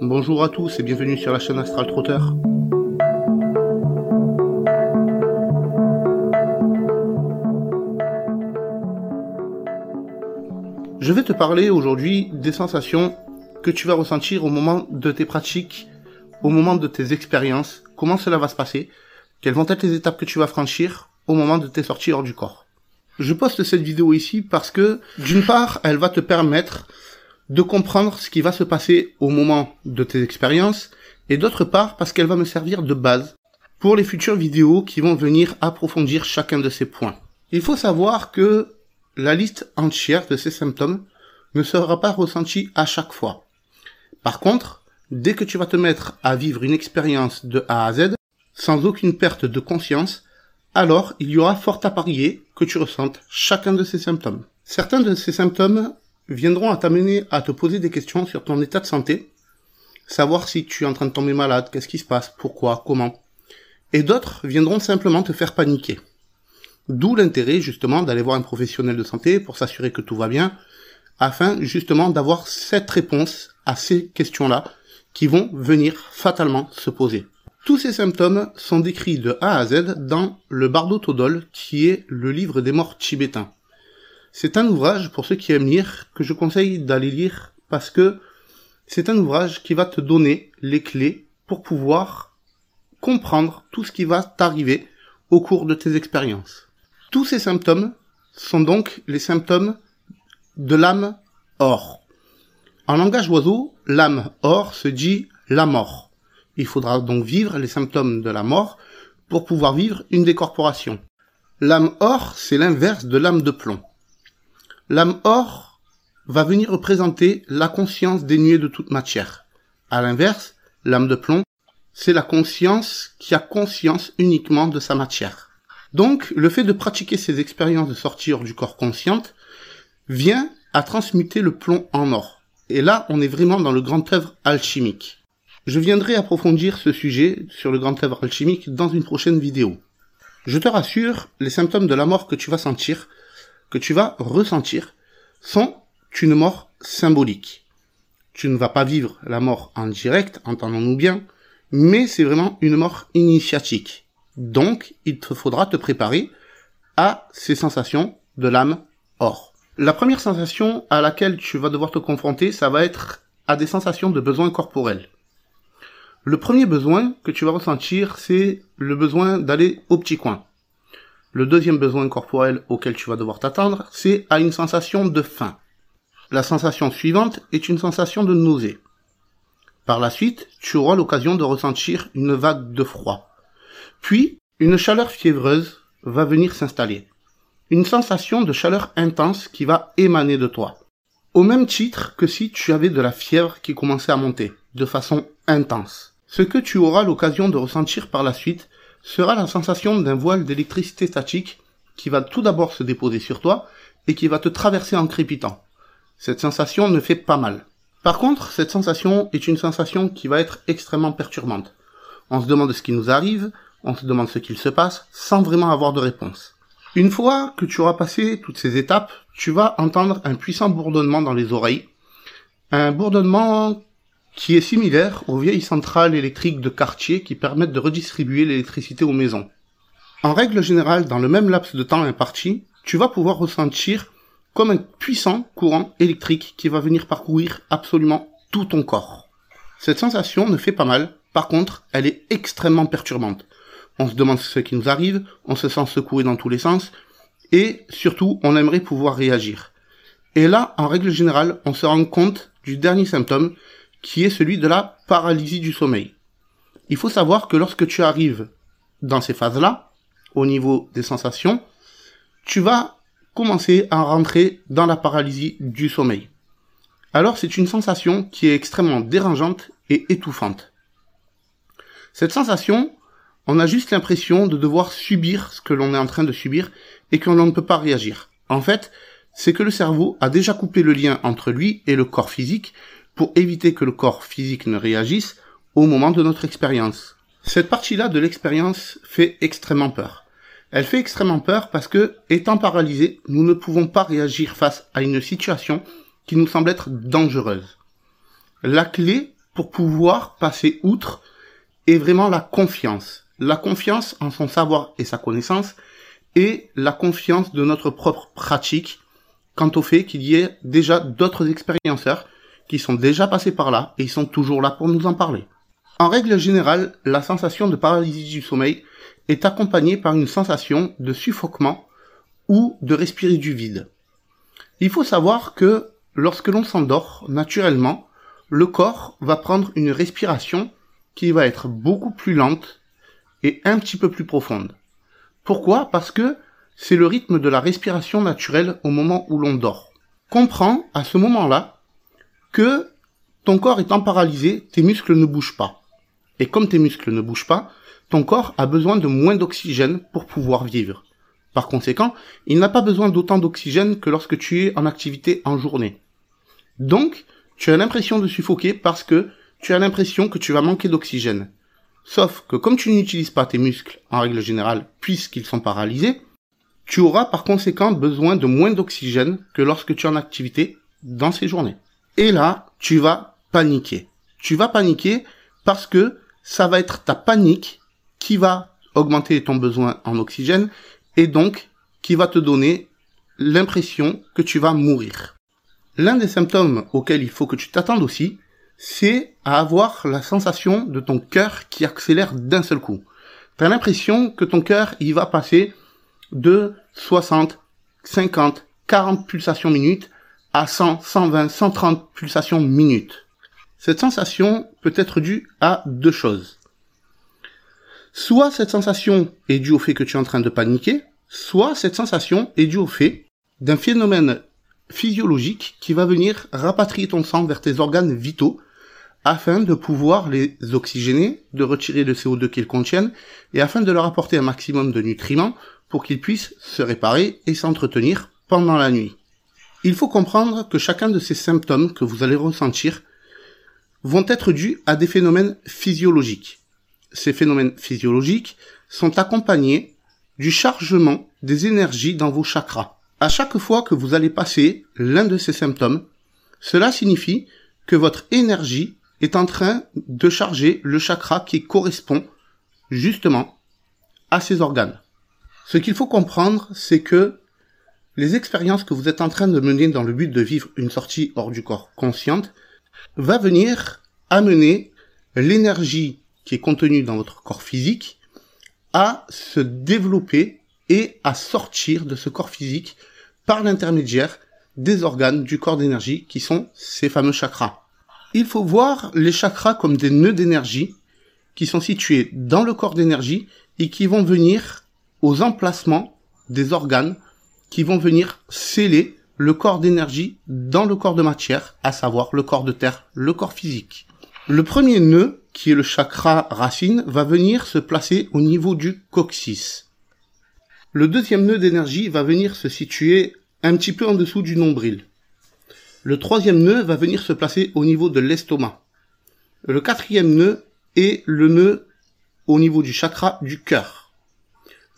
Bonjour à tous et bienvenue sur la chaîne Astral Trotter. Je vais te parler aujourd'hui des sensations que tu vas ressentir au moment de tes pratiques, au moment de tes expériences, comment cela va se passer, quelles vont être les étapes que tu vas franchir au moment de tes sorties hors du corps. Je poste cette vidéo ici parce que, d'une part, elle va te permettre de comprendre ce qui va se passer au moment de tes expériences, et d'autre part parce qu'elle va me servir de base pour les futures vidéos qui vont venir approfondir chacun de ces points. Il faut savoir que la liste entière de ces symptômes ne sera pas ressentie à chaque fois. Par contre, dès que tu vas te mettre à vivre une expérience de A à Z, sans aucune perte de conscience, alors il y aura fort à parier que tu ressentes chacun de ces symptômes. Certains de ces symptômes viendront à t'amener à te poser des questions sur ton état de santé, savoir si tu es en train de tomber malade, qu'est-ce qui se passe, pourquoi, comment. Et d'autres viendront simplement te faire paniquer. D'où l'intérêt justement d'aller voir un professionnel de santé pour s'assurer que tout va bien, afin justement d'avoir cette réponse à ces questions-là qui vont venir fatalement se poser. Tous ces symptômes sont décrits de A à Z dans le Bardo Todol, qui est le livre des morts tibétains. C'est un ouvrage, pour ceux qui aiment lire, que je conseille d'aller lire parce que c'est un ouvrage qui va te donner les clés pour pouvoir comprendre tout ce qui va t'arriver au cours de tes expériences. Tous ces symptômes sont donc les symptômes de l'âme or. En langage oiseau, l'âme or se dit la mort. Il faudra donc vivre les symptômes de la mort pour pouvoir vivre une décorporation. L'âme or, c'est l'inverse de l'âme de plomb. L'âme or va venir représenter la conscience dénuée de toute matière. À l'inverse, l'âme de plomb, c'est la conscience qui a conscience uniquement de sa matière. Donc, le fait de pratiquer ces expériences de sortir du corps consciente vient à transmuter le plomb en or. Et là, on est vraiment dans le grand œuvre alchimique. Je viendrai approfondir ce sujet sur le grand œuvre alchimique dans une prochaine vidéo. Je te rassure, les symptômes de la mort que tu vas sentir, que tu vas ressentir, sont une mort symbolique. Tu ne vas pas vivre la mort en direct, entendons-nous bien, mais c'est vraiment une mort initiatique. Donc, il te faudra te préparer à ces sensations de l'âme or. La première sensation à laquelle tu vas devoir te confronter, ça va être à des sensations de besoin corporel. Le premier besoin que tu vas ressentir, c'est le besoin d'aller au petit coin. Le deuxième besoin corporel auquel tu vas devoir t'attendre, c'est à une sensation de faim. La sensation suivante est une sensation de nausée. Par la suite, tu auras l'occasion de ressentir une vague de froid. Puis, une chaleur fiévreuse va venir s'installer. Une sensation de chaleur intense qui va émaner de toi. Au même titre que si tu avais de la fièvre qui commençait à monter, de façon intense. Ce que tu auras l'occasion de ressentir par la suite sera la sensation d'un voile d'électricité statique qui va tout d'abord se déposer sur toi et qui va te traverser en crépitant. Cette sensation ne fait pas mal. Par contre, cette sensation est une sensation qui va être extrêmement perturbante. On se demande ce qui nous arrive, on se demande ce qu'il se passe, sans vraiment avoir de réponse. Une fois que tu auras passé toutes ces étapes, tu vas entendre un puissant bourdonnement dans les oreilles. Un bourdonnement qui est similaire aux vieilles centrales électriques de quartier qui permettent de redistribuer l'électricité aux maisons. En règle générale, dans le même laps de temps imparti, tu vas pouvoir ressentir comme un puissant courant électrique qui va venir parcourir absolument tout ton corps. Cette sensation ne fait pas mal, par contre, elle est extrêmement perturbante. On se demande ce qui nous arrive, on se sent secoué dans tous les sens, et surtout, on aimerait pouvoir réagir. Et là, en règle générale, on se rend compte du dernier symptôme, qui est celui de la paralysie du sommeil. Il faut savoir que lorsque tu arrives dans ces phases-là, au niveau des sensations, tu vas commencer à rentrer dans la paralysie du sommeil. Alors c'est une sensation qui est extrêmement dérangeante et étouffante. Cette sensation, on a juste l'impression de devoir subir ce que l'on est en train de subir et que l'on ne peut pas réagir. En fait, c'est que le cerveau a déjà coupé le lien entre lui et le corps physique pour éviter que le corps physique ne réagisse au moment de notre expérience. Cette partie-là de l'expérience fait extrêmement peur. Elle fait extrêmement peur parce que, étant paralysés, nous ne pouvons pas réagir face à une situation qui nous semble être dangereuse. La clé pour pouvoir passer outre est vraiment la confiance. La confiance en son savoir et sa connaissance et la confiance de notre propre pratique quant au fait qu'il y ait déjà d'autres expérienceurs qui sont déjà passés par là et ils sont toujours là pour nous en parler. En règle générale, la sensation de paralysie du sommeil est accompagnée par une sensation de suffoquement ou de respirer du vide. Il faut savoir que lorsque l'on s'endort, naturellement, le corps va prendre une respiration qui va être beaucoup plus lente et un petit peu plus profonde. Pourquoi? Parce que c'est le rythme de la respiration naturelle au moment où l'on dort. Comprends à ce moment-là que ton corps étant paralysé, tes muscles ne bougent pas. Et comme tes muscles ne bougent pas, ton corps a besoin de moins d'oxygène pour pouvoir vivre. Par conséquent, il n'a pas besoin d'autant d'oxygène que lorsque tu es en activité en journée. Donc, tu as l'impression de suffoquer parce que tu as l'impression que tu vas manquer d'oxygène. Sauf que comme tu n'utilises pas tes muscles en règle générale puisqu'ils sont paralysés, tu auras par conséquent besoin de moins d'oxygène que lorsque tu es en activité dans ces journées. Et là, tu vas paniquer. Tu vas paniquer parce que ça va être ta panique qui va augmenter ton besoin en oxygène et donc qui va te donner l'impression que tu vas mourir. L'un des symptômes auxquels il faut que tu t'attendes aussi, c'est à avoir la sensation de ton cœur qui accélère d'un seul coup. Tu as l'impression que ton cœur, il va passer de 60, 50, 40 pulsations minutes à 100, 120, 130 pulsations minutes. Cette sensation peut être due à deux choses. Soit cette sensation est due au fait que tu es en train de paniquer, soit cette sensation est due au fait d'un phénomène physiologique qui va venir rapatrier ton sang vers tes organes vitaux afin de pouvoir les oxygéner, de retirer le CO2 qu'ils contiennent et afin de leur apporter un maximum de nutriments pour qu'ils puissent se réparer et s'entretenir pendant la nuit. Il faut comprendre que chacun de ces symptômes que vous allez ressentir vont être dus à des phénomènes physiologiques. Ces phénomènes physiologiques sont accompagnés du chargement des énergies dans vos chakras. À chaque fois que vous allez passer l'un de ces symptômes, cela signifie que votre énergie est en train de charger le chakra qui correspond justement à ces organes. Ce qu'il faut comprendre, c'est que les expériences que vous êtes en train de mener dans le but de vivre une sortie hors du corps consciente va venir amener l'énergie qui est contenue dans votre corps physique à se développer et à sortir de ce corps physique par l'intermédiaire des organes du corps d'énergie qui sont ces fameux chakras. Il faut voir les chakras comme des nœuds d'énergie qui sont situés dans le corps d'énergie et qui vont venir aux emplacements des organes qui vont venir sceller le corps d'énergie dans le corps de matière, à savoir le corps de terre, le corps physique. Le premier nœud, qui est le chakra racine, va venir se placer au niveau du coccyx. Le deuxième nœud d'énergie va venir se situer un petit peu en dessous du nombril. Le troisième nœud va venir se placer au niveau de l'estomac. Le quatrième nœud est le nœud au niveau du chakra du cœur.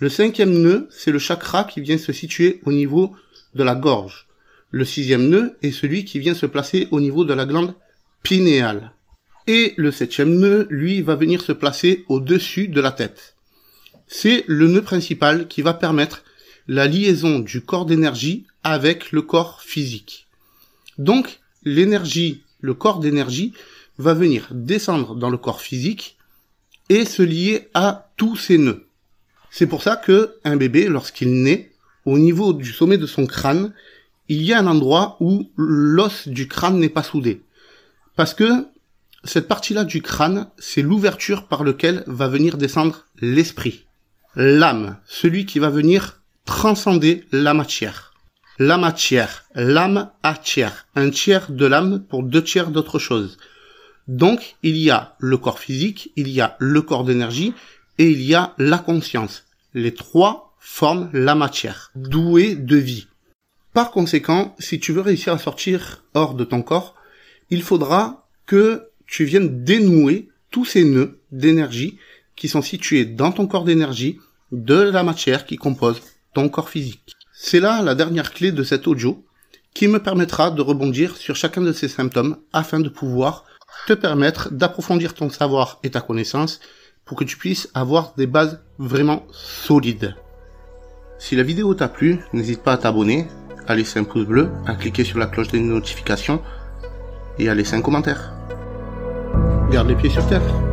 Le cinquième nœud, c'est le chakra qui vient se situer au niveau de la gorge. Le sixième nœud est celui qui vient se placer au niveau de la glande pinéale. Et le septième nœud, lui, va venir se placer au-dessus de la tête. C'est le nœud principal qui va permettre la liaison du corps d'énergie avec le corps physique. Donc, l'énergie, le corps d'énergie, va venir descendre dans le corps physique et se lier à tous ces nœuds. C'est pour ça que un bébé, lorsqu'il naît, au niveau du sommet de son crâne, il y a un endroit où l'os du crâne n'est pas soudé. Parce que cette partie-là du crâne, c'est l'ouverture par laquelle va venir descendre l'esprit. L'âme, celui qui va venir transcender la matière. La matière, l'âme à tiers, un tiers de l'âme pour deux tiers d'autre chose. Donc, il y a le corps physique, il y a le corps d'énergie, et il y a la conscience. Les trois forment la matière, douée de vie. Par conséquent, si tu veux réussir à sortir hors de ton corps, il faudra que tu viennes dénouer tous ces nœuds d'énergie qui sont situés dans ton corps d'énergie de la matière qui compose ton corps physique. C'est là la dernière clé de cet audio qui me permettra de rebondir sur chacun de ces symptômes afin de pouvoir te permettre d'approfondir ton savoir et ta connaissance pour que tu puisses avoir des bases vraiment solides. Si la vidéo t'a plu, n'hésite pas à t'abonner, à laisser un pouce bleu, à cliquer sur la cloche des notifications et à laisser un commentaire. Garde les pieds sur terre.